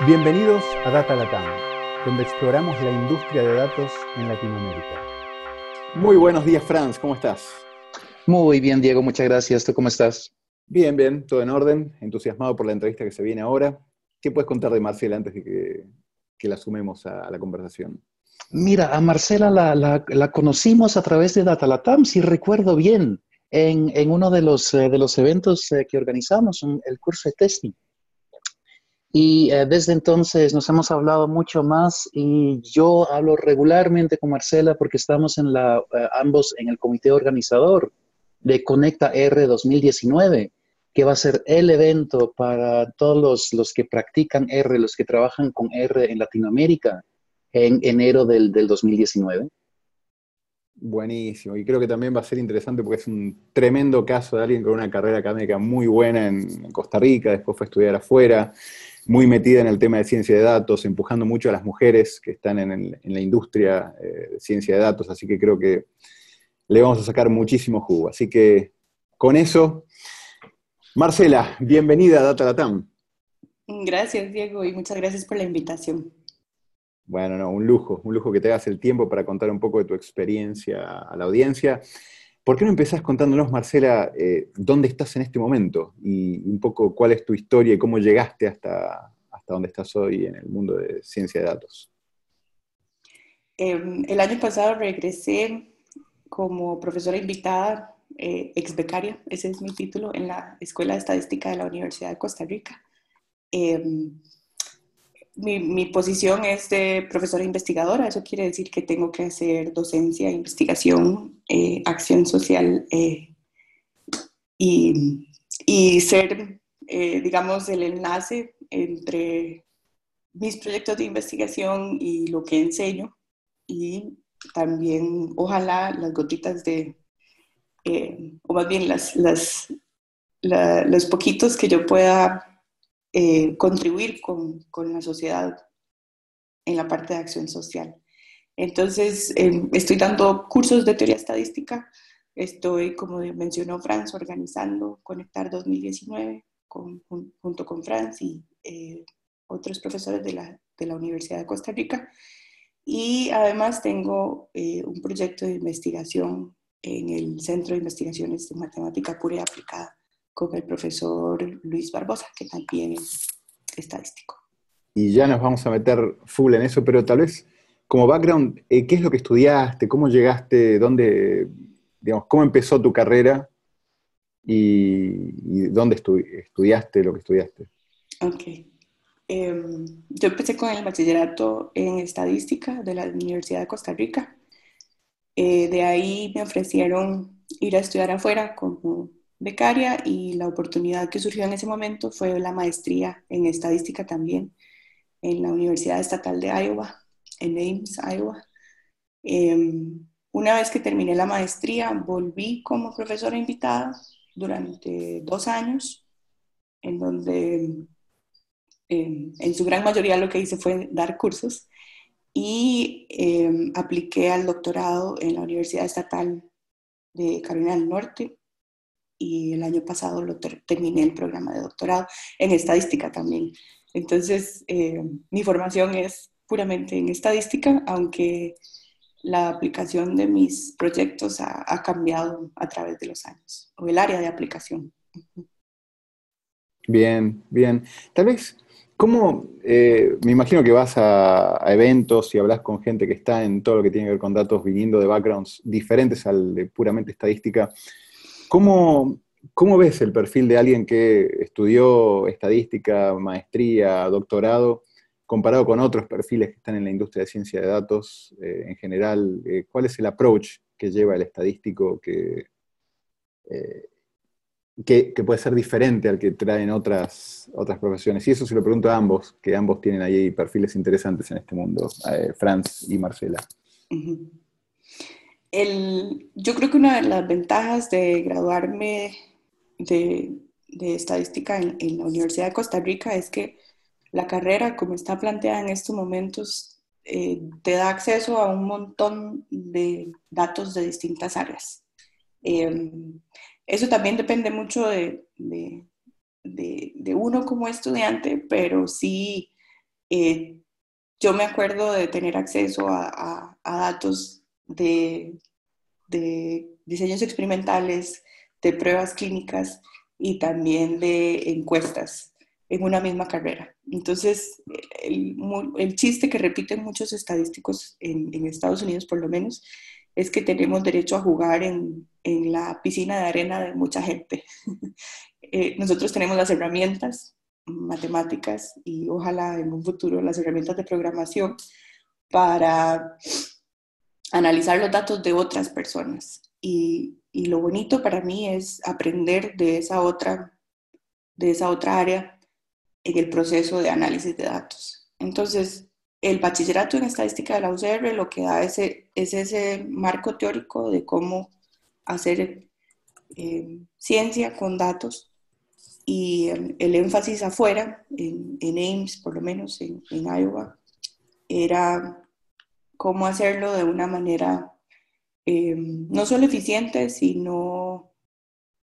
Bienvenidos a Data Latam, donde exploramos la industria de datos en Latinoamérica. Muy buenos días, Franz, ¿cómo estás? Muy bien, Diego, muchas gracias. ¿Tú cómo estás? Bien, bien, todo en orden, entusiasmado por la entrevista que se viene ahora. ¿Qué puedes contar de Marcela antes de que, la sumemos a, la conversación? Mira, a Marcela la, conocimos a través de Data Latam, si recuerdo bien, en, uno de los, eh, de los eventos eh, que organizamos, el curso de testing. Y eh, desde entonces nos hemos hablado mucho más y yo hablo regularmente con Marcela porque estamos en la, eh, ambos en el comité organizador de Conecta R 2019, que va a ser el evento para todos los, los, que practican R, los que trabajan con R en Latinoamérica en enero del, del 2019. Buenísimo, y creo que también va a ser interesante porque es un tremendo caso de alguien con una carrera académica muy buena en Costa Rica, después fue a estudiar afuera, muy metida en el tema de ciencia de datos, empujando mucho a las mujeres que están en, la industria eh, de ciencia de datos, así que creo que le vamos a sacar muchísimo jugo. Así que con eso, Marcela, bienvenida a Data Latam. Gracias, Diego, y muchas gracias por la invitación. Bueno, no, un lujo, un lujo que te hagas el tiempo para contar un poco de tu experiencia a la audiencia. ¿Por qué no empezás contándonos, Marcela, eh, dónde estás en este momento y un poco cuál es tu historia y cómo llegaste hasta, hasta donde estás hoy en el mundo de ciencia de datos? Em, el año pasado regresé como profesora invitada, eh, ex becaria, ese es mi título, en la Escuela de Estadística de la Universidad de Costa Rica. Em, mi, posición es de profesora investigadora, eso quiere decir que tengo que hacer docencia, investigación, eh, acción social eh, y, y, ser, eh, digamos, el enlace entre mis proyectos de investigación y lo que enseño. Y también, ojalá, las gotitas de, o más bien las, las, los poquitos que yo pueda eh, contribuir con, con, la sociedad en la parte de acción social. Entonces, em, estoy dando cursos de teoría estadística, estoy, como mencionó Franz, organizando Conectar 2019 con, junto con Franz y eh, otros profesores de la, de la, Universidad de Costa Rica. Y además tengo eh, un proyecto de investigación en el Centro de Investigaciones de Matemática Pura y Aplicada con el profesor Luis Barbosa, que también es estadístico. Y ya nos vamos a meter full en eso, pero tal vez como background, eh, ¿qué es lo que estudiaste? ¿Cómo llegaste? ¿Dónde, digamos, cómo empezó tu carrera? ¿Y, dónde estudiaste lo que estudiaste? Ok. Em, yo empecé con el bachillerato en estadística de la Universidad de Costa Rica. Eh, de ahí me ofrecieron ir a estudiar afuera como becaria y la oportunidad que surgió en ese momento fue la maestría en estadística también en la Universidad Estatal de Iowa, en Ames, Iowa. Em, una vez que terminé la maestría, volví como profesora invitada durante dos años, en donde em, en su gran mayoría lo que hice fue dar cursos y em, apliqué al doctorado en la Universidad Estatal de Carolina del Norte y el año pasado lo terminé el programa de doctorado en estadística también. Entonces, eh, mi formación es puramente en estadística, aunque la aplicación de mis proyectos ha, cambiado a través de los años, o el área de aplicación. Bien, bien. Tal vez, ¿cómo, eh, me imagino que vas a, a, eventos y hablas con gente que está en todo lo que tiene que ver con datos viniendo de backgrounds diferentes al de puramente estadística? ¿Cómo, ves el perfil de alguien que estudió estadística, maestría, doctorado, comparado con otros perfiles que están en la industria de ciencia de datos eh, en general? Eh, ¿Cuál es el approach que lleva el estadístico que, eh, que, puede ser diferente al que traen otras, otras profesiones? Y eso se lo pregunto a ambos, que ambos tienen ahí perfiles interesantes en este mundo, Franz y Marcela yo creo que una de las ventajas de graduarme de, estadística en, la Universidad de Costa Rica es que la carrera, como está planteada en estos momentos, eh, te da acceso a un montón de datos de distintas áreas. Em, eso también depende mucho de, uno como estudiante, pero sí Eh, yo me acuerdo de tener acceso a, datos de, de, diseños experimentales, de pruebas clínicas y también de encuestas en una misma carrera. Entonces, el, el chiste que repiten muchos estadísticos en, en, Estados Unidos, por lo menos, es que tenemos derecho a jugar en, en la piscina de arena de mucha gente. Eh, nosotros tenemos las herramientas matemáticas y ojalá en un futuro las herramientas de programación para analizar los datos de otras personas. Y, lo bonito para mí es aprender de esa otra, de esa otra área en el proceso de análisis de datos. Entonces, el bachillerato en estadística de la UCR lo que da es, es ese marco teórico de cómo hacer eh, ciencia con datos y el, énfasis afuera, en, Ames por lo menos, en, en, Iowa, era cómo hacerlo de una manera eh, no solo eficiente, sino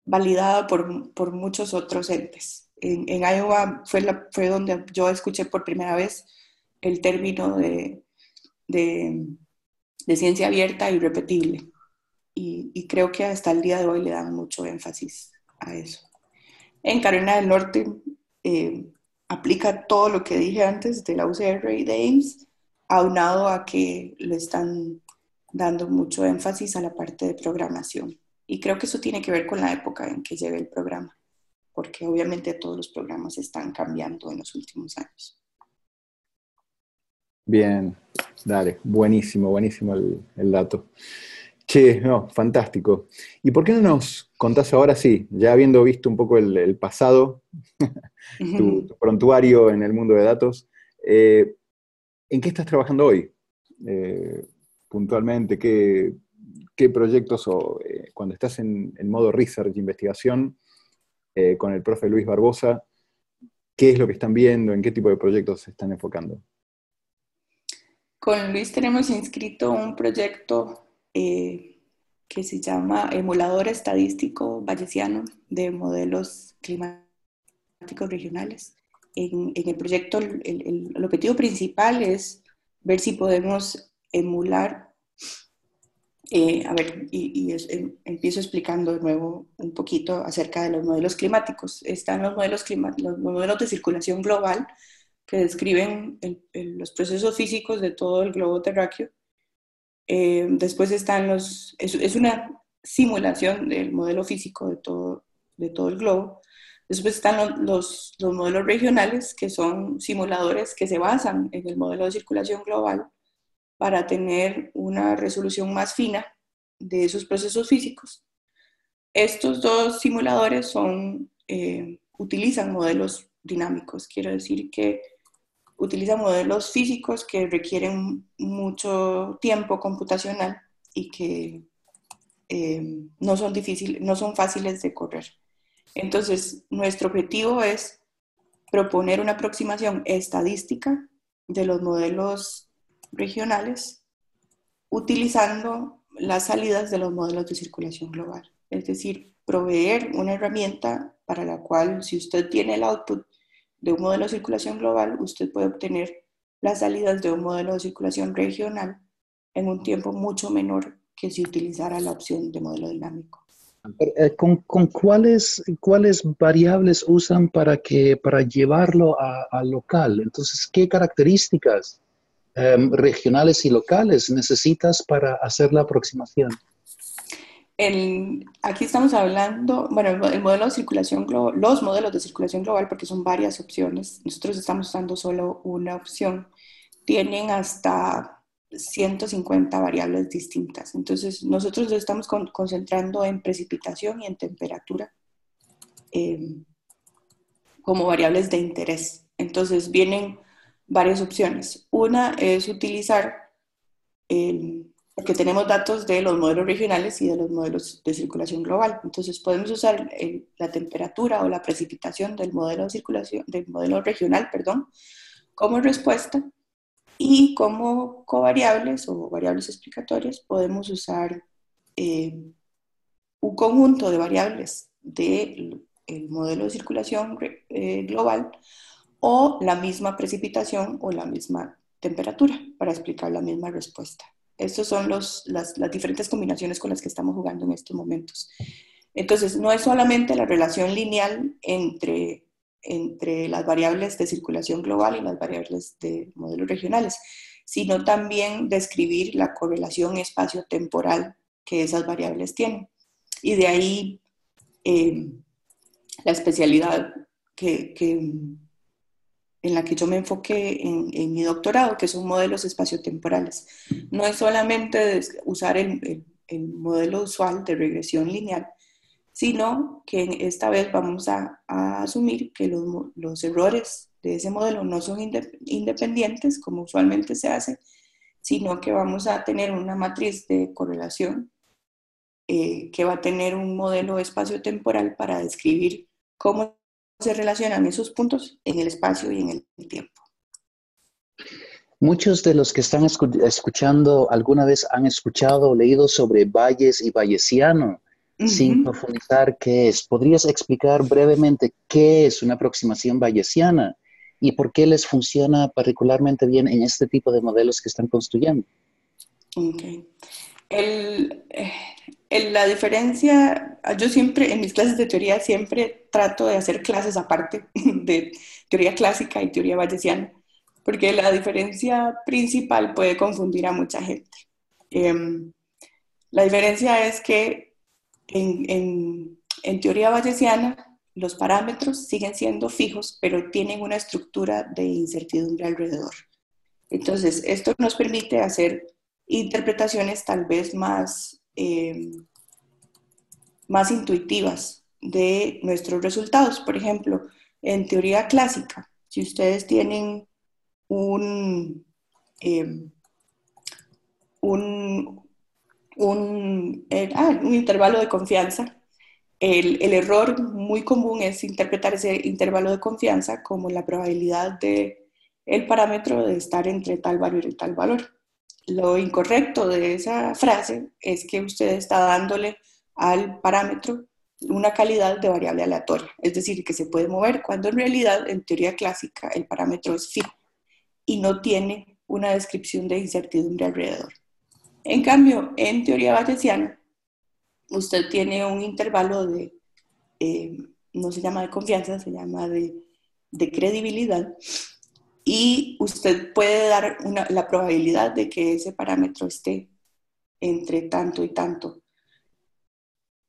validada por, por muchos otros entes. En, Iowa fue, la, fue donde yo escuché por primera vez el término de, de, de ciencia abierta y repetible. Y, y creo que hasta el día de hoy le dan mucho énfasis a eso. En Carolina del Norte eh, aplica todo lo que dije antes de la UCR y de Ames, aunado a que le están dando mucho énfasis a la parte de programación. Y creo que eso tiene que ver con la época en que lleve el programa, porque obviamente todos los programas están cambiando en los últimos años. Bien, dale, buenísimo, buenísimo el, dato. Che, no, fantástico. ¿Y por qué no nos contás ahora, sí, ya habiendo visto un poco el, pasado, tu, prontuario en el mundo de datos, eh, ¿en qué estás trabajando hoy? Eh, puntualmente, ¿qué, proyectos o eh, cuando estás en, modo research, investigación, con el profe Luis Barbosa, qué es lo que están viendo, en qué tipo de proyectos se están enfocando? Con Luis tenemos inscrito un proyecto eh, que se llama Emulador Estadístico Vallesiano de Modelos Climáticos Regionales. En, el proyecto el, objetivo principal es ver si podemos emular, eh, a ver, y, em, empiezo explicando de nuevo un poquito acerca de los modelos climáticos. Están los modelos, los modelos de circulación global que describen los procesos físicos de todo el globo terráqueo eh, después están los, es, una simulación del modelo físico de todo, de todo el globo. Después están los, los, modelos regionales, que son simuladores que se basan en el modelo de circulación global para tener una resolución más fina de esos procesos físicos. Estos dos simuladores son, eh, utilizan modelos dinámicos, quiero decir que utiliza modelos físicos que requieren mucho tiempo computacional y que eh, no, son difíciles, no son fáciles de correr. Entonces, nuestro objetivo es proponer una aproximación estadística de los modelos regionales utilizando las salidas de los modelos de circulación global. Es decir, proveer una herramienta para la cual si usted tiene el output de un modelo de circulación global, usted puede obtener las salidas de un modelo de circulación regional en un tiempo mucho menor que si utilizara la opción de modelo dinámico. Eh, ¿Con, con cuáles, cuáles variables usan para, que, para llevarlo a, local? Entonces, ¿qué características em, regionales y locales necesitas para hacer la aproximación? aquí estamos hablando, bueno, el, modelo de circulación global, los modelos de circulación global, porque son varias opciones, nosotros estamos usando solo una opción, tienen hasta 150 variables distintas. Entonces, nosotros estamos concentrando en precipitación y en temperatura em, como variables de interés. Entonces, vienen varias opciones. Una es utilizar el porque tenemos datos de los modelos regionales y de los modelos de circulación global. Entonces podemos usar la temperatura o la precipitación del modelo de circulación, del modelo regional, perdón, como respuesta y como covariables o variables explicatorias podemos usar eh, un conjunto de variables del modelo de circulación eh, global o la misma precipitación o la misma temperatura para explicar la misma respuesta. Estas son las, las, diferentes combinaciones con las que estamos jugando en estos momentos. Entonces, no es solamente la relación lineal entre, entre las variables de circulación global y las variables de modelos regionales, sino también describir la correlación espacio-temporal que esas variables tienen. Y de ahí eh, la especialidad que, en la que yo me enfoqué en, mi doctorado, que son modelos espaciotemporales. No es solamente usar el, modelo usual de regresión lineal, sino que esta vez vamos a, asumir que los, errores de ese modelo no son independientes, como usualmente se hace, sino que vamos a tener una matriz de correlación eh, que va a tener un modelo espacio-temporal para describir cómo se relacionan esos puntos en el espacio y en el tiempo. Muchos de los que están escuchando alguna vez han escuchado o leído sobre Valles y Sin profundizar qué es. ¿Podrías explicar brevemente qué es una aproximación bayesiana y por qué les funciona particularmente bien en este tipo de modelos que están construyendo? Okay. El, eh, la diferencia, yo siempre, en mis clases de teoría, siempre trato de hacer clases aparte de teoría clásica y teoría bayesiana, porque la diferencia principal puede confundir a mucha gente. Em, la diferencia es que en, teoría bayesiana los parámetros siguen siendo fijos, pero tienen una estructura de incertidumbre alrededor. Entonces, esto nos permite hacer interpretaciones tal vez más eh, más intuitivas de nuestros resultados. Por ejemplo, en teoría clásica, si ustedes tienen un, eh, un, eh, ah, un, intervalo de confianza, el, el, error muy común es interpretar ese intervalo de confianza como la probabilidad de el parámetro de estar entre tal valor y tal valor. Lo incorrecto de esa frase es que usted está dándole al parámetro una calidad de variable aleatoria, es decir, que se puede mover cuando en realidad en teoría clásica el parámetro es fijo y no tiene una descripción de incertidumbre alrededor. En cambio, en teoría bayesiana, usted tiene un intervalo de, eh, no se llama de confianza, se llama de, de credibilidad, y usted puede dar la probabilidad de que ese parámetro esté entre tanto y tanto.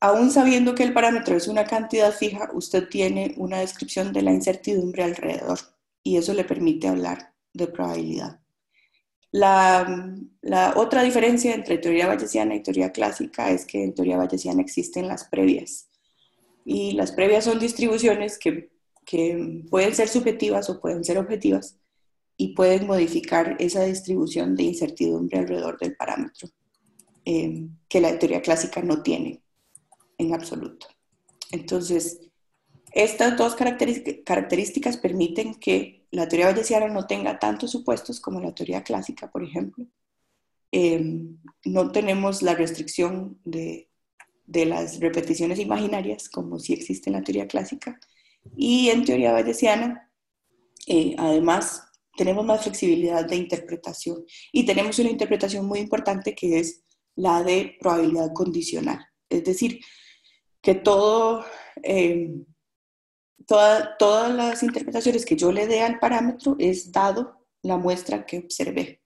Aún sabiendo que el parámetro es una cantidad fija, usted tiene una descripción de la incertidumbre alrededor y eso le permite hablar de probabilidad. La, otra diferencia entre teoría bayesiana y teoría clásica es que en teoría bayesiana existen las previas. Y las previas son distribuciones que pueden ser subjetivas o pueden ser objetivas y pueden modificar esa distribución de incertidumbre alrededor del parámetro eh, que la teoría clásica no tiene en absoluto. Entonces, estas dos características permiten que la teoría bayesiana no tenga tantos supuestos como la teoría clásica, por ejemplo. Eh, no tenemos la restricción de, de las repeticiones imaginarias como si existe en la teoría clásica y en teoría bayesiana, eh, además, tenemos más flexibilidad de interpretación y tenemos una interpretación muy importante que es la de probabilidad condicional. Es decir, que todo, eh, todas las interpretaciones que yo le dé al parámetro es dado la muestra que observé.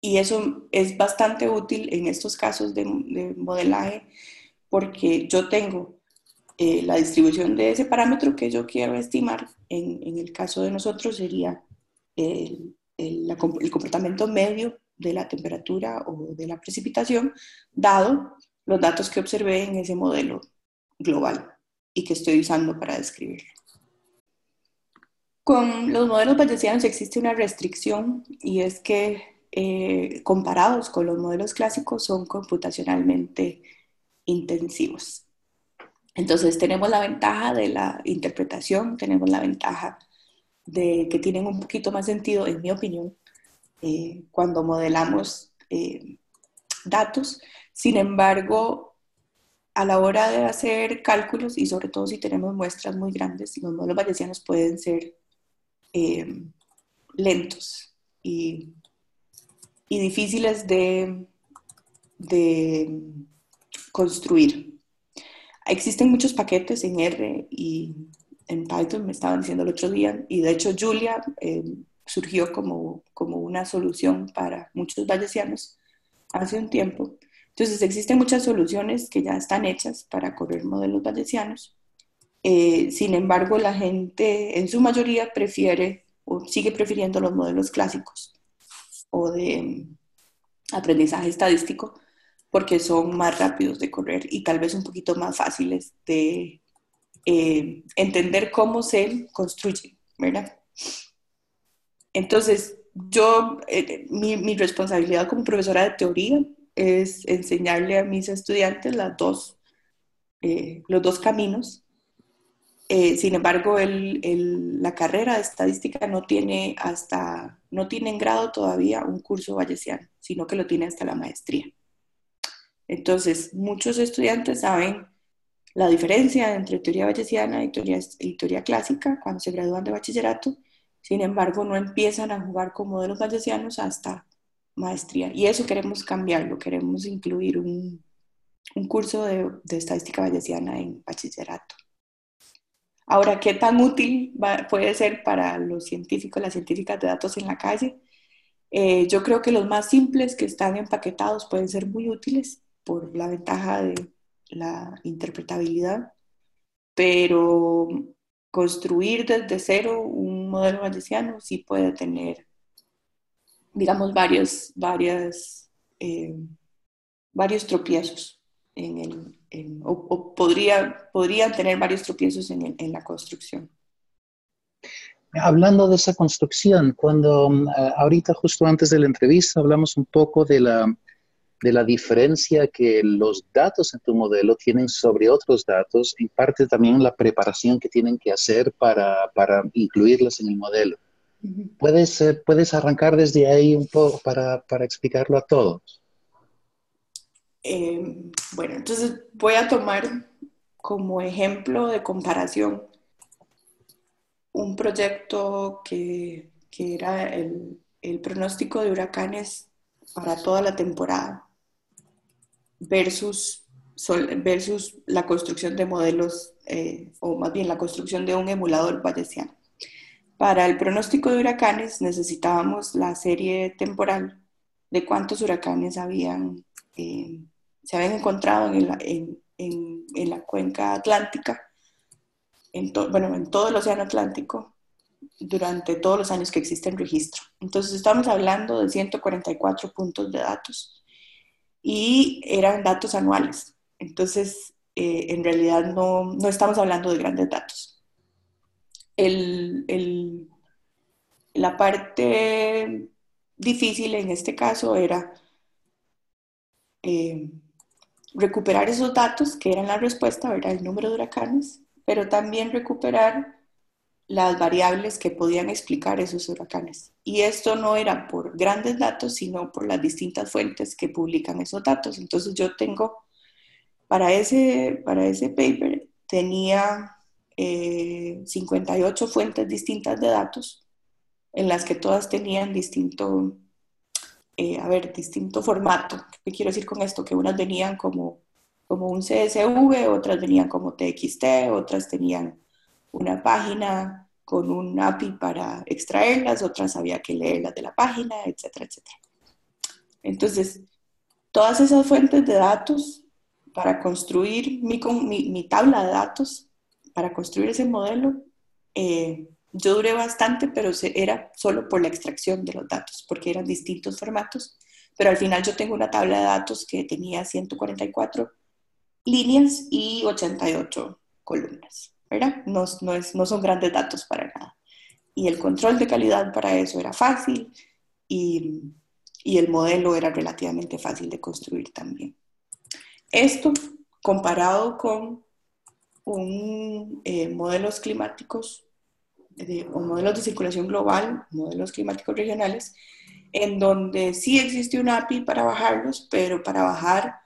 Y eso es bastante útil en estos casos de, de modelaje porque yo tengo eh, la distribución de ese parámetro que yo quiero estimar, en, el caso de nosotros, sería el, el, comportamiento medio de la temperatura o de la precipitación, dado los datos que observé en ese modelo global y que estoy usando para describirlo. Con los modelos bayesianos existe una restricción y es que eh, comparados con los modelos clásicos son computacionalmente intensivos. Entonces tenemos la ventaja de la interpretación, tenemos la ventaja de que tienen un poquito más sentido, en mi opinión, eh, cuando modelamos eh, datos. Sin embargo, a la hora de hacer cálculos y sobre todo si tenemos muestras muy grandes, los modelos bayesianos pueden ser eh, lentos y, difíciles de, construir. Existen muchos paquetes en R y en Python, me estaban diciendo el otro día, y de hecho Julia eh, surgió como, como una solución para muchos bayesianos hace un tiempo. Entonces existen muchas soluciones que ya están hechas para correr modelos bayesianos. Eh, sin embargo, la gente en su mayoría prefiere o sigue prefiriendo los modelos clásicos o de mm, aprendizaje estadístico porque son más rápidos de correr y tal vez un poquito más fáciles de eh, entender cómo se construye, ¿verdad? Entonces, yo, eh, mi, responsabilidad como profesora de teoría es enseñarle a mis estudiantes las dos, eh, los dos caminos. sin embargo, la carrera de estadística no tiene hasta, no tiene en grado todavía un curso bayesiano, sino que lo tiene hasta la maestría. Entonces, muchos estudiantes saben la diferencia entre teoría bayesiana y teoría, y teoría clásica cuando se gradúan de bachillerato, sin embargo, no empiezan a jugar con modelos bayesianos hasta maestría. Y eso queremos cambiarlo, queremos incluir un, un curso de, de, estadística bayesiana en bachillerato. Ahora, ¿qué tan útil puede ser para los científicos, las científicas de datos en la calle? Eh, yo creo que los más simples que están empaquetados pueden ser muy útiles por la ventaja de la interpretabilidad, pero construir desde cero un modelo bayesiano sí puede tener, digamos, varios, varias, eh, varios tropiezos en el, o, podría, podrían tener varios tropiezos en, en, la construcción. Hablando de esa construcción, cuando eh, ahorita justo antes de la entrevista hablamos un poco de la, de la diferencia que los datos en tu modelo tienen sobre otros datos, en parte también la preparación que tienen que hacer para, para incluirlos en el modelo. ¿Puedes, eh, ¿Puedes arrancar desde ahí un poco para, para explicarlo a todos? Eh, bueno, entonces voy a tomar como ejemplo de comparación un proyecto que, que era el, el pronóstico de huracanes para toda la temporada versus, versus la construcción de modelos, eh, o más bien la construcción de un emulador bayesiano. Para el pronóstico de huracanes necesitábamos la serie temporal de cuántos huracanes habían, eh, se habían encontrado en la, en, en, la cuenca atlántica, en bueno, en todo el océano Atlántico, durante todos los años que existe el registro. Entonces estamos hablando de 144 puntos de datos y eran datos anuales. Entonces, eh, en realidad no, no, estamos hablando de grandes datos. La parte difícil en este caso era eh, recuperar esos datos que eran la respuesta, era el número de huracanes, pero también recuperar las variables que podían explicar esos huracanes. Y esto no era por grandes datos, sino por las distintas fuentes que publican esos datos. Entonces yo tengo, para ese, para ese paper, tenía 58 eh, fuentes distintas de datos, en las que todas tenían distinto, eh, a ver, distinto formato. ¿Qué quiero decir con esto? Que unas venían como, como un CSV, otras venían como TXT, otras tenían una página con un API para extraerlas, otras había que leerlas de la página, etcétera, etcétera. Entonces, todas esas fuentes de datos para construir mi, mi, tabla de datos, para construir ese modelo, eh, yo duré bastante, pero era solo por la extracción de los datos, porque eran distintos formatos. Pero al final yo tengo una tabla de datos que tenía 144 líneas y 88 columnas. No, no, son grandes datos para nada. Y el control de calidad para eso era fácil y, el modelo era relativamente fácil de construir también. Esto comparado con un, eh, modelos climáticos o modelos de circulación global, modelos climáticos regionales, en donde sí existe un API para bajarlos, pero para bajar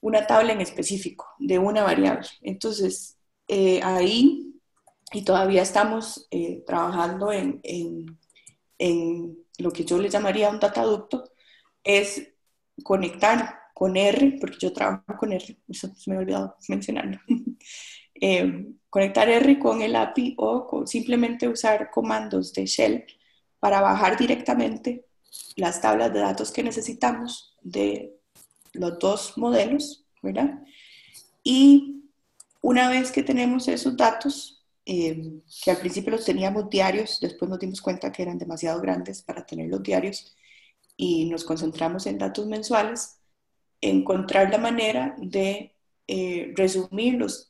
una tabla en específico de una variable. Entonces, eh, ahí, y todavía estamos eh, trabajando en, en, en, lo que yo le llamaría un dataducto, es conectar con R, porque yo trabajo con R, eso me ha olvidado mencionarlo, eh, conectar R con el API o simplemente usar comandos de shell para bajar directamente las tablas de datos que necesitamos de los dos modelos, ¿verdad? Y una vez que tenemos esos datos, eh, que al principio los teníamos diarios, después nos dimos cuenta que eran demasiado grandes para tener los diarios y nos concentramos en datos mensuales, encontrar la manera de eh, resumirlos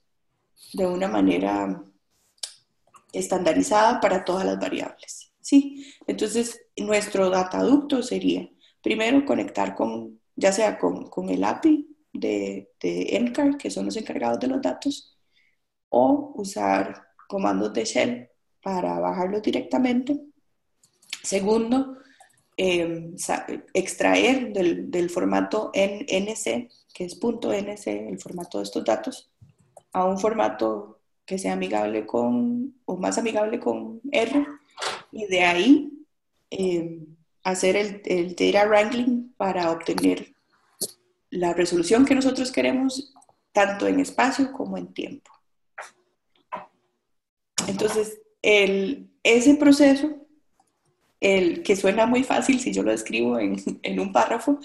de una manera estandarizada para todas las variables. ¿sí? Entonces, nuestro dataducto sería, primero, conectar con, ya sea con, con el API de, de NCAR, que son los encargados de los datos, o usar comandos de shell para bajarlos directamente. Segundo, eh, extraer del, del, formato NC, que es .nc, el formato de estos datos, a un formato que sea amigable con, o más amigable con R, y de ahí eh, hacer el, el data wrangling para obtener la resolución que nosotros queremos, tanto en espacio como en tiempo. Entonces, el, ese proceso, el que suena muy fácil si yo lo escribo en, en un párrafo,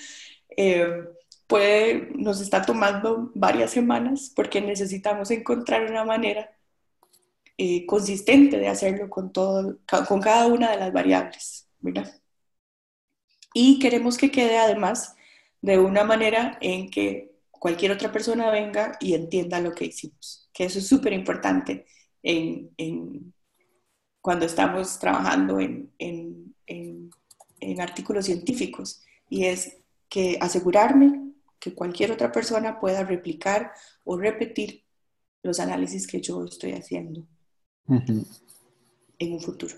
eh, puede, nos está tomando varias semanas porque necesitamos encontrar una manera eh, consistente de hacerlo con, todo, con cada una de las variables, ¿verdad? Y queremos que quede además de una manera en que cualquier otra persona venga y entienda lo que hicimos, que eso es súper importante en, en, cuando estamos trabajando en, en, artículos científicos, y es que asegurarme que cualquier otra persona pueda replicar o repetir los análisis que yo estoy haciendo en un futuro.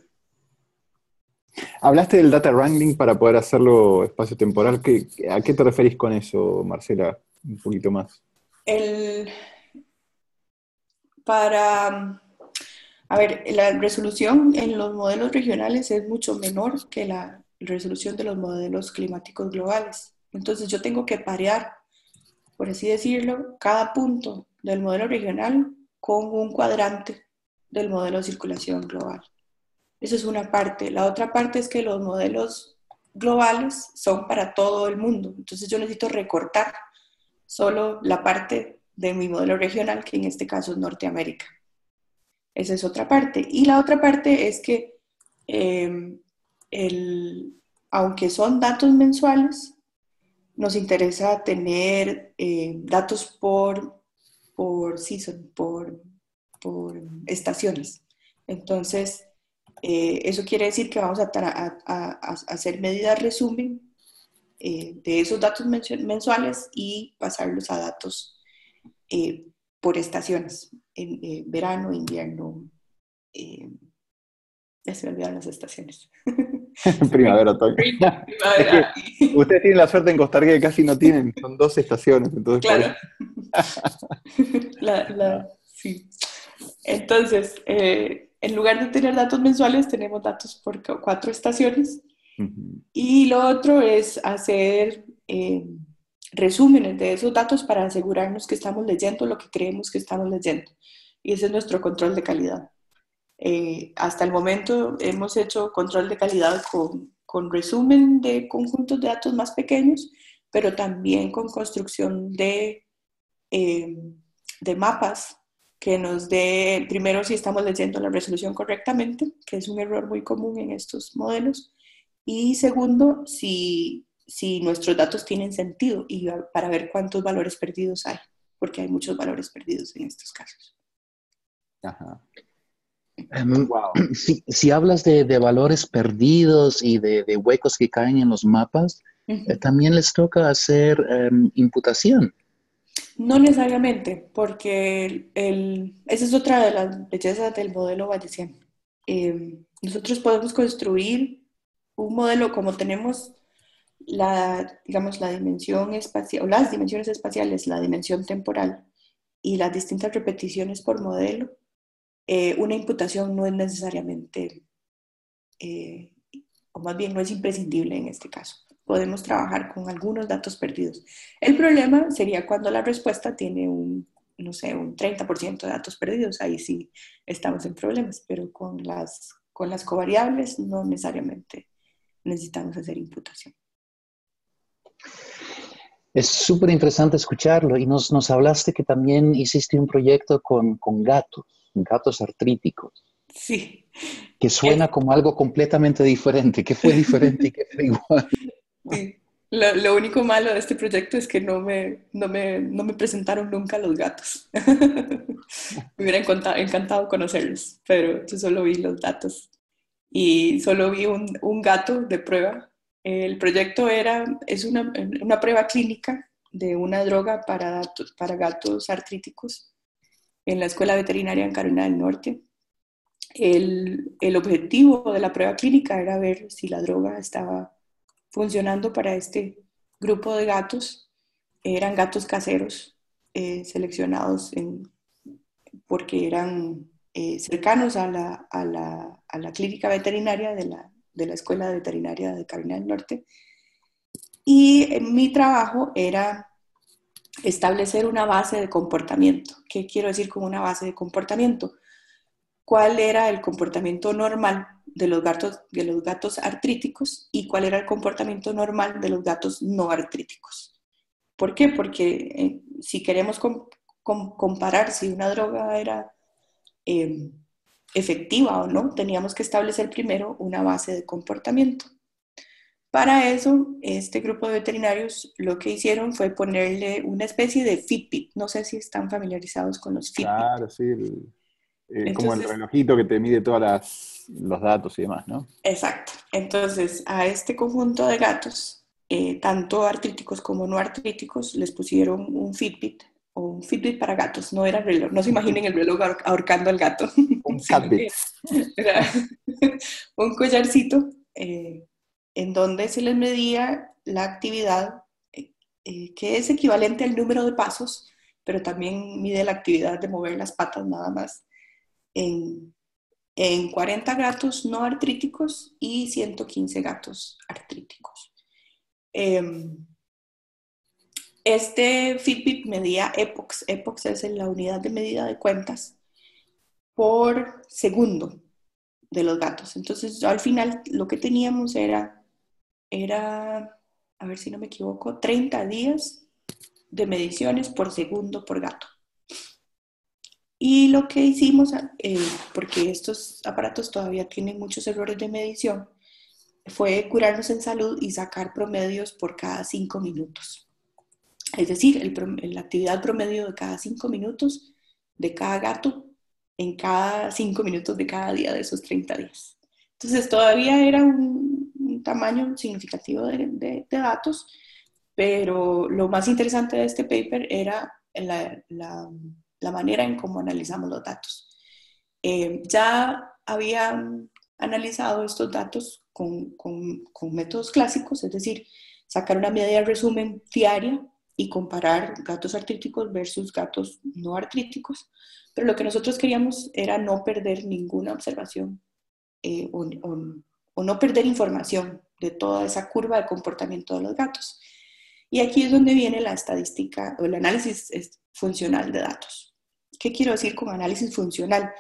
Hablaste del data wrangling para poder hacerlo espacio-temporal. ¿A qué te referís con eso, Marcela? Un poquito más. El, para, a ver, la resolución en los modelos regionales es mucho menor que la resolución de los modelos climáticos globales. Entonces yo tengo que parear, por así decirlo, cada punto del modelo regional con un cuadrante del modelo de circulación global. Esa es una parte. La otra parte es que los modelos globales son para todo el mundo. Entonces yo necesito recortar solo la parte de mi modelo regional, que en este caso es Norteamérica. Esa es otra parte. Y la otra parte es que em, aunque son datos mensuales, nos interesa tener eh, datos por, por season, por, por estaciones. Entonces, eh, eso quiere decir que vamos a, hacer medidas resumen eh, de esos datos mensuales y pasarlos a datos por estaciones, en verano, invierno, ya se me olvidaron las estaciones. Primavera, otoño. ustedes tienen la suerte en Costa Rica que casi no tienen, son dos estaciones. Entonces claro. sí. Entonces, en lugar de tener datos mensuales, tenemos datos por cuatro estaciones. Y lo otro es hacer eh, resúmenes de esos datos para asegurarnos que estamos leyendo lo que creemos que estamos leyendo. Y ese es nuestro control de calidad. Eh, hasta el momento hemos hecho control de calidad con, resumen de conjuntos de datos más pequeños, pero también con construcción de, eh, de mapas que nos dé, primero, si estamos leyendo la resolución correctamente, que es un error muy común en estos modelos, y segundo, si, nuestros datos tienen sentido y para ver cuántos valores perdidos hay, porque hay muchos valores perdidos en estos casos. Wow. Em, si, si, hablas de, de, valores perdidos y de, de, huecos que caen en los mapas, eh, también les toca hacer um, imputación. No necesariamente, porque el, esa es otra de las bellezas del modelo bayesiano. Eh, nosotros podemos construir un modelo como tenemos la, digamos, la dimensión espacial, o las dimensiones espaciales, la dimensión temporal y las distintas repeticiones por modelo, eh, una imputación no es necesariamente, eh, o más bien no es imprescindible en este caso. Podemos trabajar con algunos datos perdidos. El problema sería cuando la respuesta tiene un, no sé, un 30% de datos perdidos. Ahí sí estamos en problemas, pero con las, con las covariables no necesariamente necesitamos hacer imputación. Es súper interesante escucharlo y nos, nos, hablaste que también hiciste un proyecto con, con gatos, gatos artríticos. Sí. Que suena como algo completamente diferente. ¿Qué fue diferente y qué fue igual? Sí. Lo, lo, único malo de este proyecto es que no me, no me, no me presentaron nunca los gatos. me hubiera encantado, encantado, conocerlos, pero yo solo vi los datos. Y solo vi un, un gato de prueba el proyecto era, es una, una prueba clínica de una droga para, para gatos artríticos en la Escuela Veterinaria en Carolina del Norte. El, el, objetivo de la prueba clínica era ver si la droga estaba funcionando para este grupo de gatos. Eran gatos caseros eh, seleccionados en, porque eran eh, cercanos a la, a, la, a la, clínica veterinaria de la, de la Escuela Veterinaria de Carolina del Norte. Y eh, mi trabajo era establecer una base de comportamiento. ¿Qué quiero decir con una base de comportamiento? ¿Cuál era el comportamiento normal de los gatos, de los gatos artríticos y cuál era el comportamiento normal de los gatos no artríticos? ¿Por qué? Porque eh, si queremos comparar si una droga era eh, efectiva o no, teníamos que establecer primero una base de comportamiento. Para eso, este grupo de veterinarios lo que hicieron fue ponerle una especie de Fitbit. No sé si están familiarizados con los Fitbit. Claro, sí. Eh, como el relojito que te mide todos los datos y demás, ¿no? Exacto. Entonces, a este conjunto de gatos, eh, tanto artríticos como no artríticos, les pusieron un Fitbit un Fitbit para gatos, no era reloj, no se imaginen el reloj ahorcando al gato. Un Fitbit. un collarcito eh, en donde se les medía la actividad eh, eh, que es equivalente al número de pasos, pero también mide la actividad de mover las patas nada más en, en 40 gatos no artríticos y 115 gatos artríticos. Em, este Fitbit medía epochs. Epochs es la unidad de medida de cuentas por segundo de los gatos. Entonces, al final lo que teníamos era, era, a ver si no me equivoco, 30 días de mediciones por segundo por gato. Y lo que hicimos, eh, porque estos aparatos todavía tienen muchos errores de medición, fue curarnos en salud y sacar promedios por cada cinco minutos. Es decir, la actividad promedio de cada cinco minutos de cada gato en cada cinco minutos de cada día de esos 30 días. Entonces todavía era un, tamaño significativo de, datos, pero lo más interesante de este paper era la, manera en cómo analizamos los datos. Eh, ya había analizado estos datos con, con métodos clásicos, es decir, sacar una media de resumen diaria y comparar gatos artríticos versus gatos no artríticos, pero lo que nosotros queríamos era no perder ninguna observación eh, o, no perder información de toda esa curva de comportamiento de los gatos. Y aquí es donde viene la estadística o el análisis funcional de datos. ¿Qué quiero decir con análisis funcional?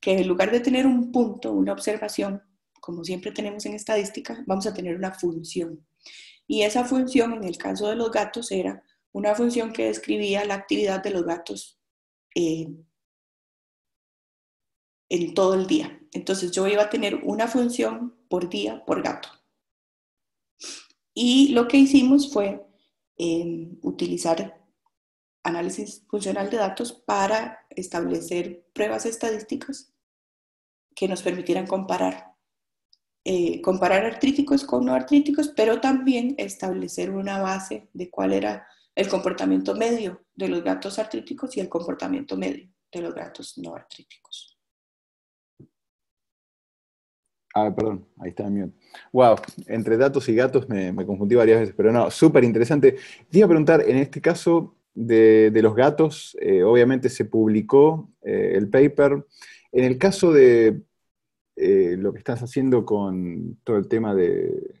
Que en lugar de tener un punto, una observación, como siempre tenemos en estadística, vamos a tener una función. Y esa función en el caso de los gatos era una función que describía la actividad de los gatos eh, en todo el día. Entonces yo iba a tener una función por día por gato. Y lo que hicimos fue em, utilizar análisis funcional de datos para establecer pruebas estadísticas que nos permitieran comparar, eh, comparar artríticos con no artríticos, pero también establecer una base de cuál era el comportamiento medio de los gatos artríticos y el comportamiento medio de los gatos no artríticos. Ah, perdón, ahí está mute. Wow, entre datos y gatos me, confundí varias veces, pero no, súper interesante. Te iba a preguntar, en este caso de, los gatos, eh, obviamente se publicó eh, el paper. En el caso de eh, lo que estás haciendo con todo el tema de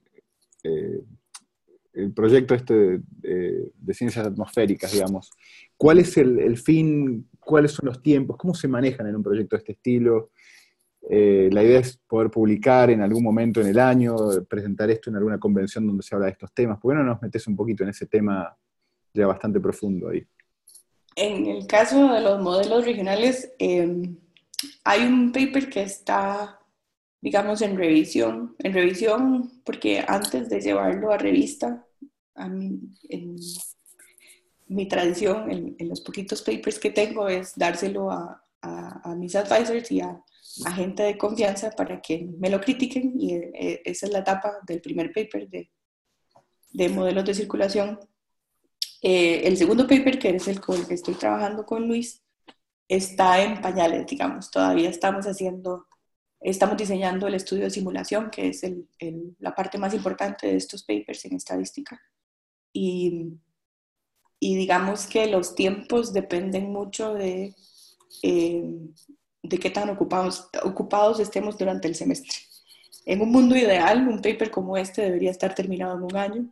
el proyecto este de, ciencias atmosféricas, digamos, ¿cuál es el, fin? ¿Cuáles son los tiempos? ¿Cómo se manejan en un proyecto de este estilo? Eh, la idea es poder publicar en algún momento en el año, presentar esto en alguna convención donde se habla de estos temas. ¿Por qué no nos metes un poquito en ese tema ya bastante profundo ahí? En el caso de los modelos regionales, em, hay un paper que está, digamos, en revisión. En revisión porque antes de llevarlo a revista, en mi tradición, en, los poquitos papers que tengo, es dárselo a, a mis advisors y a agente de confianza para que me lo critiquen y eh, esa es la etapa del primer paper de, de modelos de circulación. Eh, el segundo paper, que es el con el que estoy trabajando con Luis, está en pañales, digamos, todavía estamos haciendo, estamos diseñando el estudio de simulación, que es el, la parte más importante de estos papers en estadística. Y, y digamos que los tiempos dependen mucho de eh, de qué tan ocupados, ocupados estemos durante el semestre. En un mundo ideal, un paper como este debería estar terminado en un año,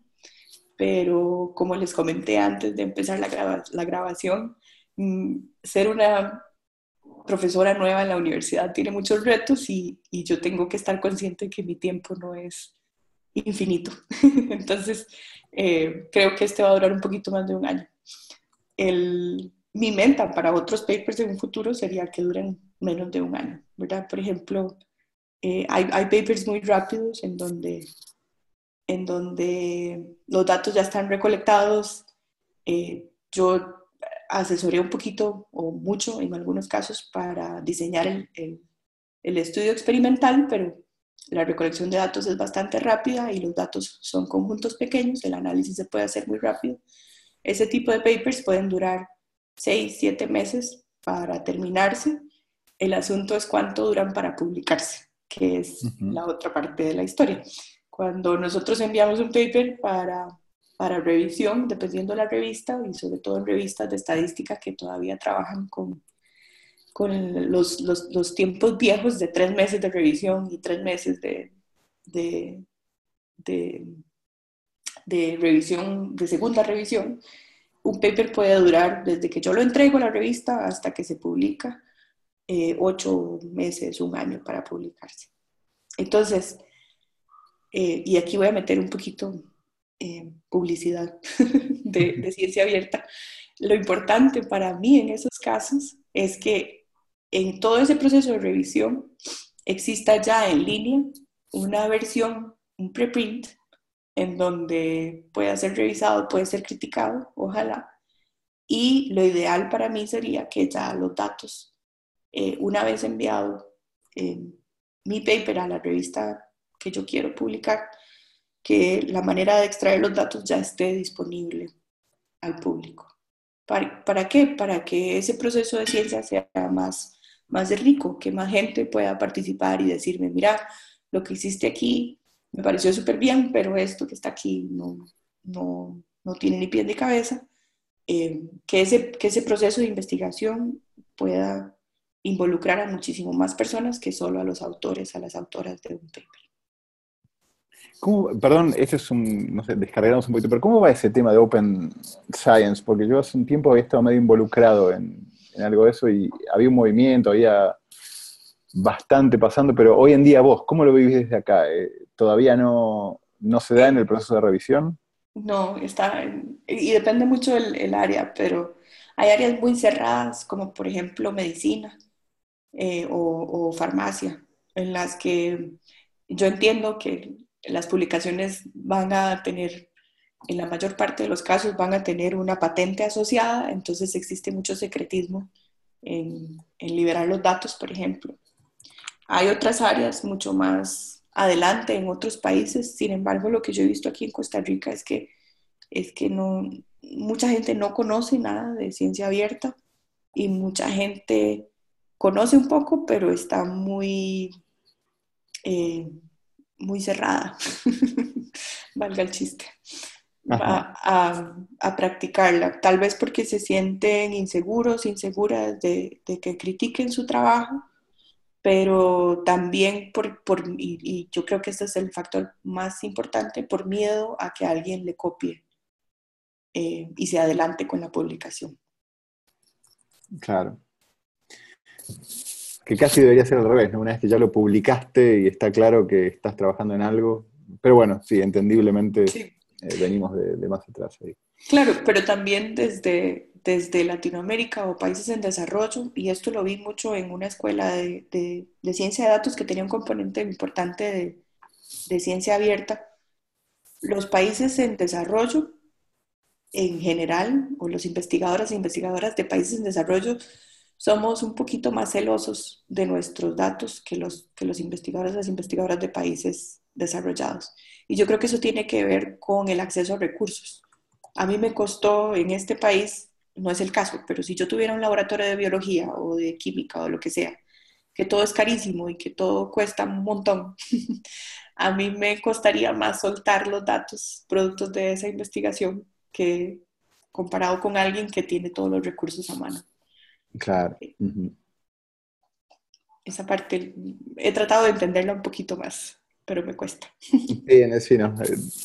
pero como les comenté antes de empezar la, la grabación, mm, ser una profesora nueva en la universidad tiene muchos retos y, y, yo tengo que estar consciente de que mi tiempo no es infinito. Entonces, eh, creo que este va a durar un poquito más de un año. El, mi meta para otros papers en un futuro sería que duren menos de un año, ¿verdad? Por ejemplo, eh, hay, hay, papers muy rápidos en donde, en donde los datos ya están recolectados. Eh, yo asesoré un poquito o mucho en algunos casos para diseñar el, el, el estudio experimental, pero la recolección de datos es bastante rápida y los datos son conjuntos pequeños, el análisis se puede hacer muy rápido. Ese tipo de papers pueden durar seis, siete meses para terminarse el asunto es cuánto duran para publicarse, que es la otra parte de la historia. Cuando nosotros enviamos un paper para, para revisión, dependiendo de la revista, y sobre todo en revistas de estadística que todavía trabajan con, con los, los, los, tiempos viejos de tres meses de revisión y tres meses de, de, de, de, revisión, de segunda revisión, un paper puede durar desde que yo lo entrego a la revista hasta que se publica eh, ocho meses, un año para publicarse. Entonces, eh, y aquí voy a meter un poquito eh, publicidad de, de ciencia abierta. Lo importante para mí en esos casos es que en todo ese proceso de revisión exista ya en línea una versión, un preprint, en donde pueda ser revisado, puede ser criticado, ojalá. Y lo ideal para mí sería que ya los datos eh, una vez enviado eh, mi paper a la revista que yo quiero publicar, que la manera de extraer los datos ya esté disponible al público. ¿Para, ¿Para, qué? Para que ese proceso de ciencia sea más, más rico, que más gente pueda participar y decirme, mira, lo que hiciste aquí me pareció súper bien, pero esto que está aquí no, no, no tiene ni pie ni cabeza. Eh, que, ese, que ese proceso de investigación pueda involucrar a muchísimo más personas que solo a los autores, a las autoras de un paper. ¿Cómo, perdón, ese es un, no sé, descargamos un poquito, pero ¿cómo va ese tema de Open Science? Porque yo hace un tiempo había estado medio involucrado en, algo de eso y había un movimiento, había bastante pasando, pero hoy en día vos, ¿cómo lo vivís desde acá? Eh, ¿Todavía no, no se da en el proceso de revisión? No, está, y depende mucho del el área, pero hay áreas muy cerradas, como por ejemplo medicina, eh, o, farmacia, en las que yo entiendo que las publicaciones van a tener, en la mayor parte de los casos, van a tener una patente asociada, entonces existe mucho secretismo en, en liberar los datos, por ejemplo. Hay otras áreas mucho más adelante en otros países, sin embargo, lo que yo he visto aquí en Costa Rica es que, es que no, mucha gente no conoce nada de ciencia abierta y mucha gente conoce un poco, pero está muy eh, muy cerrada, valga el chiste, a, a, practicarla. Tal vez porque se sienten inseguros, inseguras de, de que critiquen su trabajo, pero también por, por y, yo creo que este es el factor más importante, por miedo a que alguien le copie eh, y se adelante con la publicación. Claro. Que casi debería ser al revés, ¿no? Una vez que ya lo publicaste y está claro que estás trabajando en algo. Pero bueno, sí, entendiblemente eh, venimos de, más atrás ahí. Claro, pero también desde, desde Latinoamérica o países en desarrollo, y esto lo vi mucho en una escuela de, de, ciencia de datos que tenía un componente importante de, de ciencia abierta, los países en desarrollo en general, o los investigadores e investigadoras de países en desarrollo, somos un poquito más celosos de nuestros datos que los, que los investigadores las investigadoras de países desarrollados. Y yo creo que eso tiene que ver con el acceso a recursos. A mí me costó en este país, no es el caso, pero si yo tuviera un laboratorio de biología o de química o lo que sea, que todo es carísimo y que todo cuesta un montón, a mí me costaría más soltar los datos productos de esa investigación que comparado con alguien que tiene todos los recursos a mano. Claro. Esa parte he tratado de entenderla un poquito más, pero me cuesta. Bien, sí, no,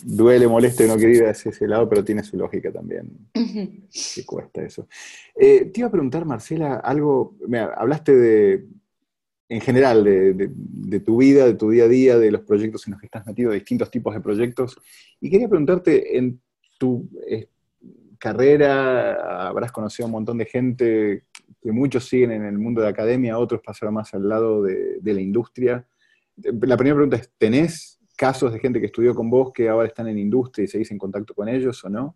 duele, molesta y no quería hacia ese lado, pero tiene su lógica también. Que cuesta eso. Eh, te iba a preguntar, Marcela, algo, hablaste de, en general, de, tu vida, de tu día a día, de los proyectos en los que estás metido, de distintos tipos de proyectos, y quería preguntarte, en tu eh, carrera habrás conocido a un montón de gente que muchos siguen en el mundo de academia, otros pasaron más al lado de, la industria. La primera pregunta es, ¿tenés casos de gente que estudió con vos que ahora están en industria y seguís en contacto con ellos o no?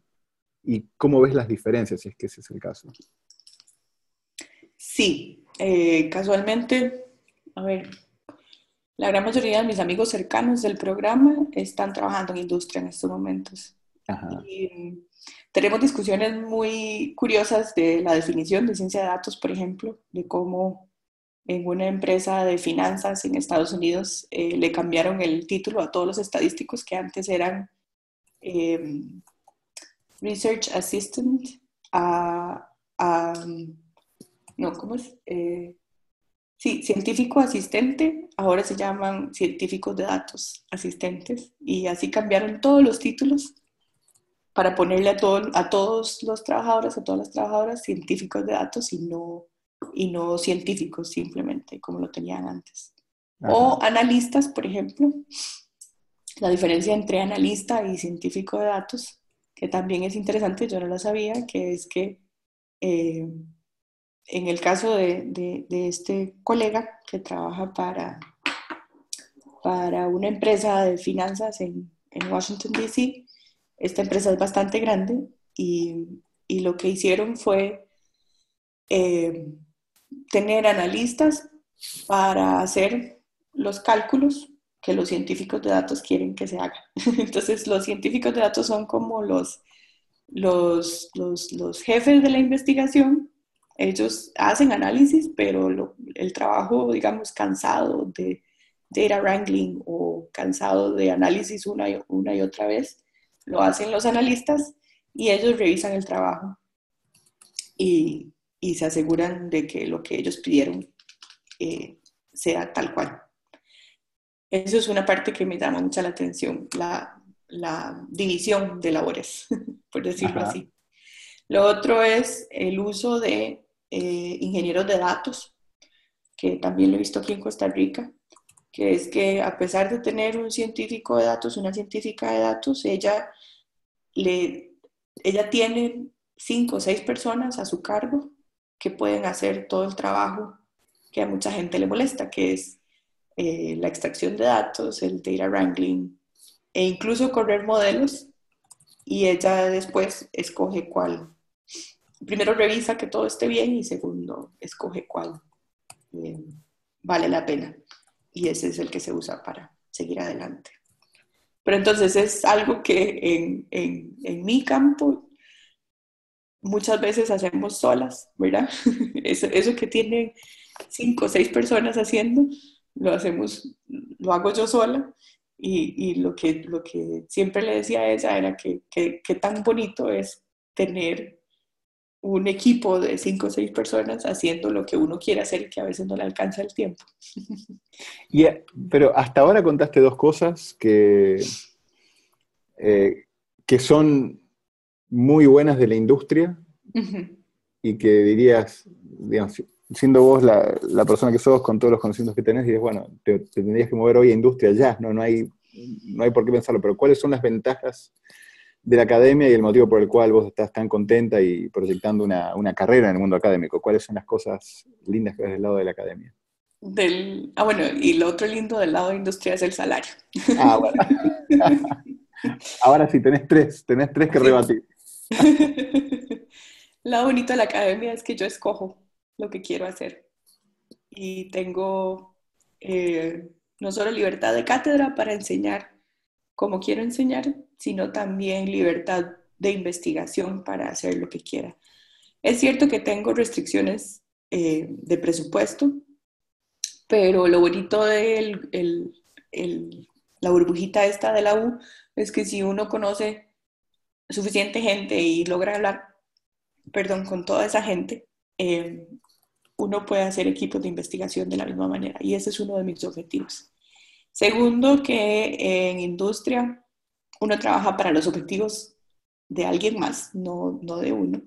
¿Y cómo ves las diferencias, si es que ese es el caso? Sí, eh, casualmente, a ver, la gran mayoría de mis amigos cercanos del programa están trabajando en industria en estos momentos. Tenemos discusiones muy curiosas de la definición de ciencia de datos, por ejemplo, de cómo en una empresa de finanzas en Estados Unidos eh, le cambiaron el título a todos los estadísticos que antes eran em, Research Assistant a, no, ¿cómo es? Eh, sí, científico asistente, ahora se llaman científicos de datos asistentes y así cambiaron todos los títulos para ponerle a, todo, a todos los trabajadores, a todas las trabajadoras, científicos de datos y no, y no científicos simplemente, como lo tenían antes. O analistas, por ejemplo. La diferencia entre analista y científico de datos, que también es interesante, yo no lo sabía, que es que eh, en el caso de, de, este colega que trabaja para, para una empresa de finanzas en, en Washington, D.C., esta empresa es bastante grande y, y lo que hicieron fue eh, tener analistas para hacer los cálculos que los científicos de datos quieren que se hagan. Entonces, los científicos de datos son como los, los, los, los jefes de la investigación. Ellos hacen análisis, pero el trabajo, digamos, cansado de data wrangling o cansado de análisis una y, una y otra vez, lo hacen los analistas y ellos revisan el trabajo y, se aseguran de que lo que ellos pidieron eh, sea tal cual. Eso es una parte que me llama mucha la atención, la, división de labores, por decirlo así. Lo otro es el uso de eh, ingenieros de datos, que también lo he visto aquí en Costa Rica, que es que a pesar de tener un científico de datos, una científica de datos, ella, le, ella tiene cinco o seis personas a su cargo que pueden hacer todo el trabajo que a mucha gente le molesta, que es eh, la extracción de datos, el data wrangling e incluso correr modelos y ella después escoge cuál. Primero revisa que todo esté bien y segundo escoge cuál eh, vale la pena y ese es el que se usa para seguir adelante. Pero entonces es algo que en, en, en mi campo muchas veces hacemos solas, ¿verdad? Eso, eso que tienen cinco o seis personas haciendo, lo hacemos, lo hago yo sola. Y, lo, que, lo que siempre le decía a ella era que, que, tan bonito es tener un equipo de cinco o seis personas haciendo lo que uno quiere hacer y que a veces no le alcanza el tiempo. Y, pero hasta ahora contaste dos cosas que, eh, que son muy buenas de la industria y que dirías, digamos, siendo vos la, persona que sos con todos los conocimientos que tenés, dices, bueno, te, tendrías que mover hoy a industria ya, ¿no? No hay, no hay por qué pensarlo, pero ¿cuáles son las ventajas de la academia y el motivo por el cual vos estás tan contenta y proyectando una, carrera en el mundo académico? ¿Cuáles son las cosas lindas que ves del lado de la academia? Del, ah, bueno, y lo otro lindo del lado de industria es el salario. Ah, bueno. Ahora sí, tenés tres, tenés tres que rebatir. Lo bonito de la academia es que yo escojo lo que quiero hacer y tengo eh, no solo libertad de cátedra para enseñar como quiero enseñar, sino también libertad de investigación para hacer lo que quiera. Es cierto que tengo restricciones eh, de presupuesto, pero lo bonito de la burbujita esta de la U es que si uno conoce suficiente gente y logra hablar, perdón, con toda esa gente, eh, uno puede hacer equipos de investigación de la misma manera y ese es uno de mis objetivos. Segundo, que en industria uno trabaja para los objetivos de alguien más, no, no de uno,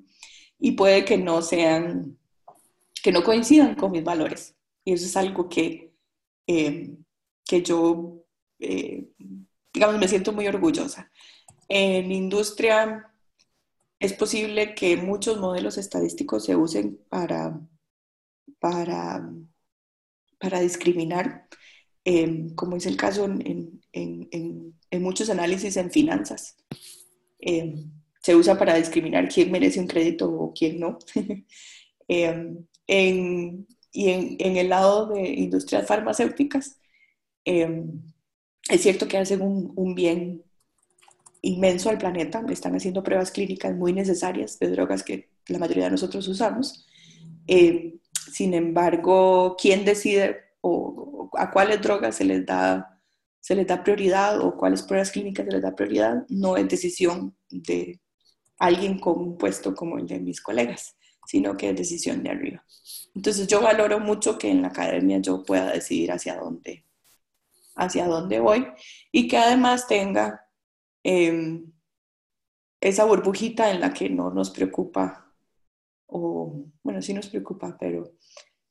y puede que no sean, que no coincidan con mis valores. Y eso es algo que, eh, que yo, eh, digamos, me siento muy orgullosa. En industria es posible que muchos modelos estadísticos se usen para, para, para discriminar, em, como es el caso en, muchos análisis en finanzas. Em, se usa para discriminar quién merece un crédito o quién no. Em, y en, el lado de industrias farmacéuticas, es cierto que hacen un, bien inmenso al planeta. Están haciendo pruebas clínicas muy necesarias de drogas que la mayoría de nosotros usamos. Eh, sin embargo, ¿quién decide o, a cuáles drogas se les, da, se les da prioridad o cuáles pruebas clínicas se les da prioridad? No es decisión de alguien con un puesto como el de mis colegas, sino que es decisión de arriba. Entonces yo valoro mucho que en la academia yo pueda decidir hacia dónde, hacia dónde voy y que además tenga Em, esa burbujita en la que no nos preocupa, o bueno, sí nos preocupa, pero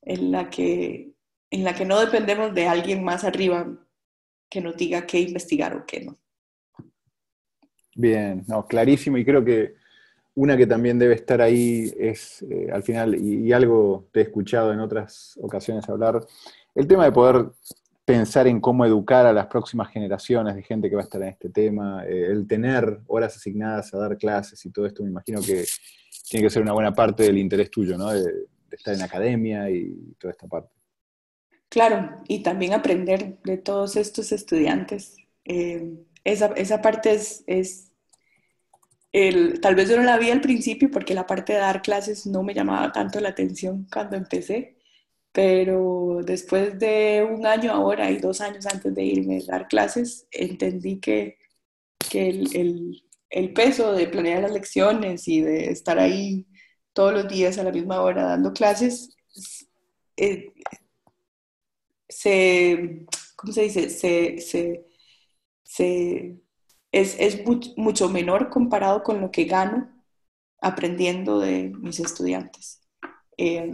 en la que, en la que no dependemos de alguien más arriba que nos diga qué investigar o qué no. Bien, no, clarísimo, y creo que una que también debe estar ahí es, eh, al final, y, algo te he escuchado en otras ocasiones hablar, el tema de poder pensar en cómo educar a las próximas generaciones de gente que va a estar en este tema, eh, el tener horas asignadas a dar clases y todo esto, me imagino que tiene que ser una buena parte del interés tuyo, ¿no? De, estar en academia y toda esta parte. Claro, y también aprender de todos estos estudiantes. Eh, esa, esa, parte es, es el, tal vez yo no la vi al principio porque la parte de dar clases no me llamaba tanto la atención cuando empecé, pero después de un año ahora y dos años antes de irme a dar clases, entendí que, que el, el, peso de planear las lecciones y de estar ahí todos los días a la misma hora dando clases, eh, se, ¿cómo se dice? Se, se, se, es, es mucho menor comparado con lo que gano aprendiendo de mis estudiantes. Eh,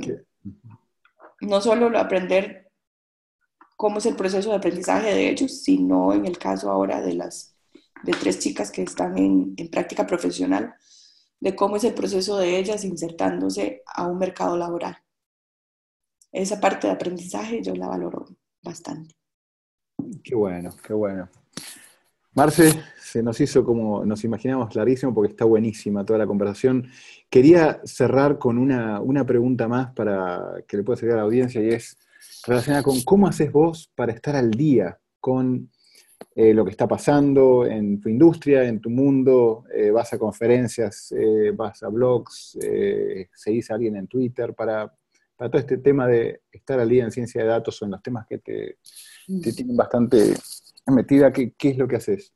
no solo aprender cómo es el proceso de aprendizaje de ellos, sino en el caso ahora de las de tres chicas que están en, práctica profesional, de cómo es el proceso de ellas insertándose a un mercado laboral. Esa parte de aprendizaje yo la valoro bastante. Qué bueno, qué bueno. Marce, se nos hizo como nos imaginamos clarísimo porque está buenísima toda la conversación. Quería cerrar con una, pregunta más para que le pueda servir a la audiencia y es relacionada con cómo haces vos para estar al día con eh, lo que está pasando en tu industria, en tu mundo, eh, vas a conferencias, eh, vas a blogs, seguís a alguien en Twitter para para todo este tema de estar al día en ciencia de datos o en los temas que te, te tienen bastante metida, ¿qué, ¿qué es lo que haces?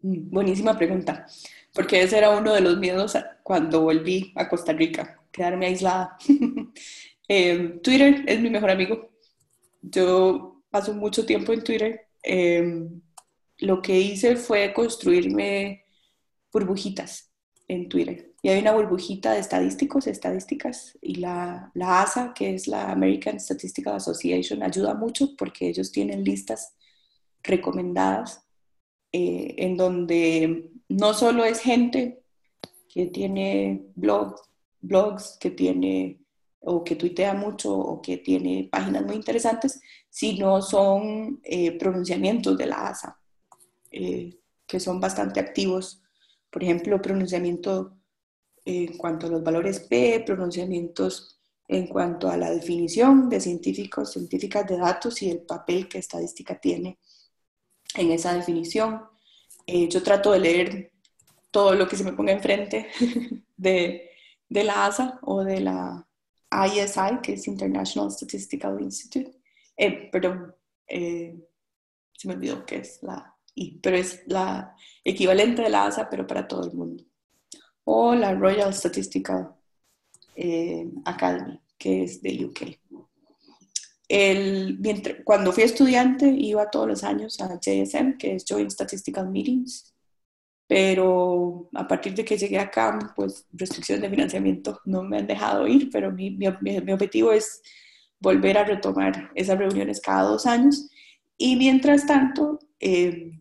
Mm, buenísima pregunta, porque ese era uno de los miedos cuando volví a Costa Rica, quedarme aislada. Eh, Twitter es mi mejor amigo. Yo paso mucho tiempo en Twitter. Eh, lo que hice fue construirme burbujitas en Twitter. Y hay una burbujita de estadísticos, estadísticas, y la, la ASA, que es la American Statistical Association, ayuda mucho porque ellos tienen listas recomendadas eh, en donde no solo es gente que tiene blogs, blogs, que tiene o que tuitea mucho o que tiene páginas muy interesantes, sino son eh, pronunciamientos de la ASA, eh, que son bastante activos. Por ejemplo, pronunciamiento en cuanto a los valores P, pronunciamientos en cuanto a la definición de científicos, científicas de datos y el papel que estadística tiene en esa definición. Eh, yo trato de leer todo lo que se me ponga enfrente de, de la ASA o de la ISI, que es International Statistical Institute. Eh, perdón, eh, se me olvidó que es la I, pero es la equivalente de la ASA, pero para todo el mundo. O la Royal Statistical Academy, que es de UK cuando fui estudiante iba todos los años a JSM, que es Joint Statistical Meetings, pero a partir de que llegué acá, pues restricciones de financiamiento no me han dejado ir, pero mi, mi, mi objetivo es volver a retomar esas reuniones cada dos años. Y mientras tanto eh,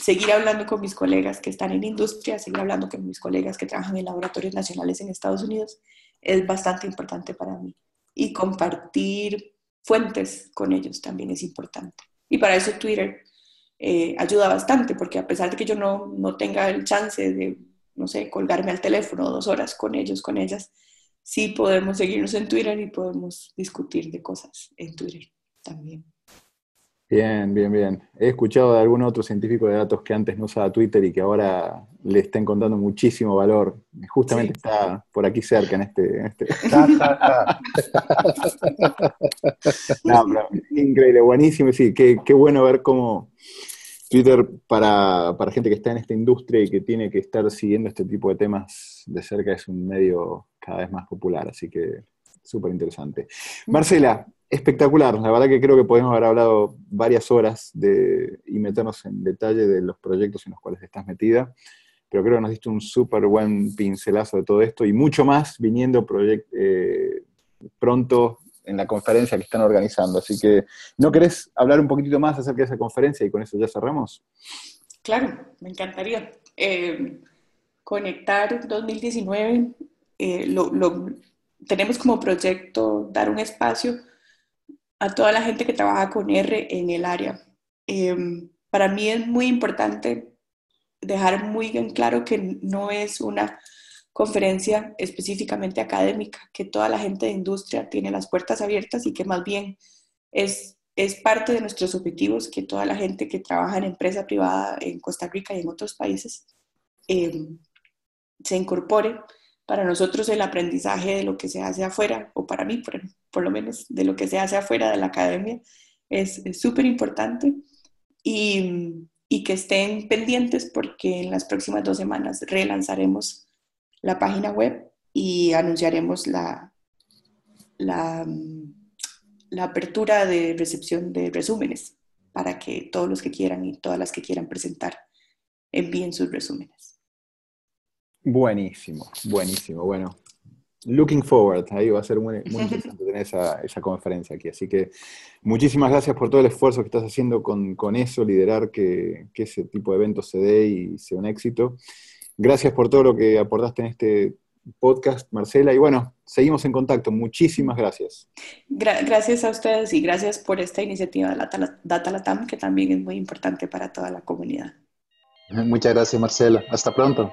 seguir hablando con mis colegas que están en industria, seguir hablando con mis colegas que trabajan en laboratorios nacionales en Estados Unidos es bastante importante para mí y compartir fuentes con ellos también es importante. Y para eso Twitter eh, ayuda bastante, porque a pesar de que yo no, no tenga el chance de, no sé, colgarme al teléfono dos horas con ellos, con ellas, sí podemos seguirnos en Twitter y podemos discutir de cosas en Twitter también. Bien, bien, bien. He escuchado de algún otro científico de datos que antes no usaba Twitter y que ahora le está encontrando muchísimo valor. Justamente está por aquí cerca en este. este. increíble, buenísimo. Sí, qué, qué, bueno ver cómo Twitter, para, para gente que está en esta industria y que tiene que estar siguiendo este tipo de temas de cerca, es un medio cada vez más popular. Así que súper interesante. Marcela, espectacular. La verdad que creo que podemos haber hablado varias horas de, y meternos en detalle de los proyectos en los cuales estás metida, pero creo que nos diste un súper buen pincelazo de todo esto y mucho más viniendo eh, pronto en la conferencia que están organizando. Así que, ¿no querés hablar un poquitito más acerca de esa conferencia y con eso ya cerramos? Claro, me encantaría. Eh, conectar 2019, eh, lo, tenemos como proyecto dar un espacio a toda la gente que trabaja con R en el área. Em, para mí es muy importante dejar muy en claro que no es una conferencia específicamente académica, que toda la gente de industria tiene las puertas abiertas y que más bien es, es parte de nuestros objetivos que toda la gente que trabaja en empresa privada en Costa Rica y en otros países em, se incorpore para nosotros el aprendizaje de lo que se hace afuera, o para mí por, lo menos de lo que se hace afuera de la academia, es súper importante y, y, que estén pendientes porque en las próximas dos semanas relanzaremos la página web y anunciaremos la, la, la apertura de recepción de resúmenes para que todos los que quieran y todas las que quieran presentar envíen sus resúmenes. Buenísimo, buenísimo. Bueno, looking forward, ahí va a ser muy, interesante tener esa, esa, conferencia aquí. Así que muchísimas gracias por todo el esfuerzo que estás haciendo con, con eso, liderar que, que, ese tipo de eventos se dé y sea un éxito. Gracias por todo lo que aportaste en este podcast, Marcela. Y bueno, seguimos en contacto. Muchísimas gracias. gracias a ustedes y gracias por esta iniciativa de la Data Latam, que también es muy importante para toda la comunidad. Muchas gracias, Marcela. Hasta pronto.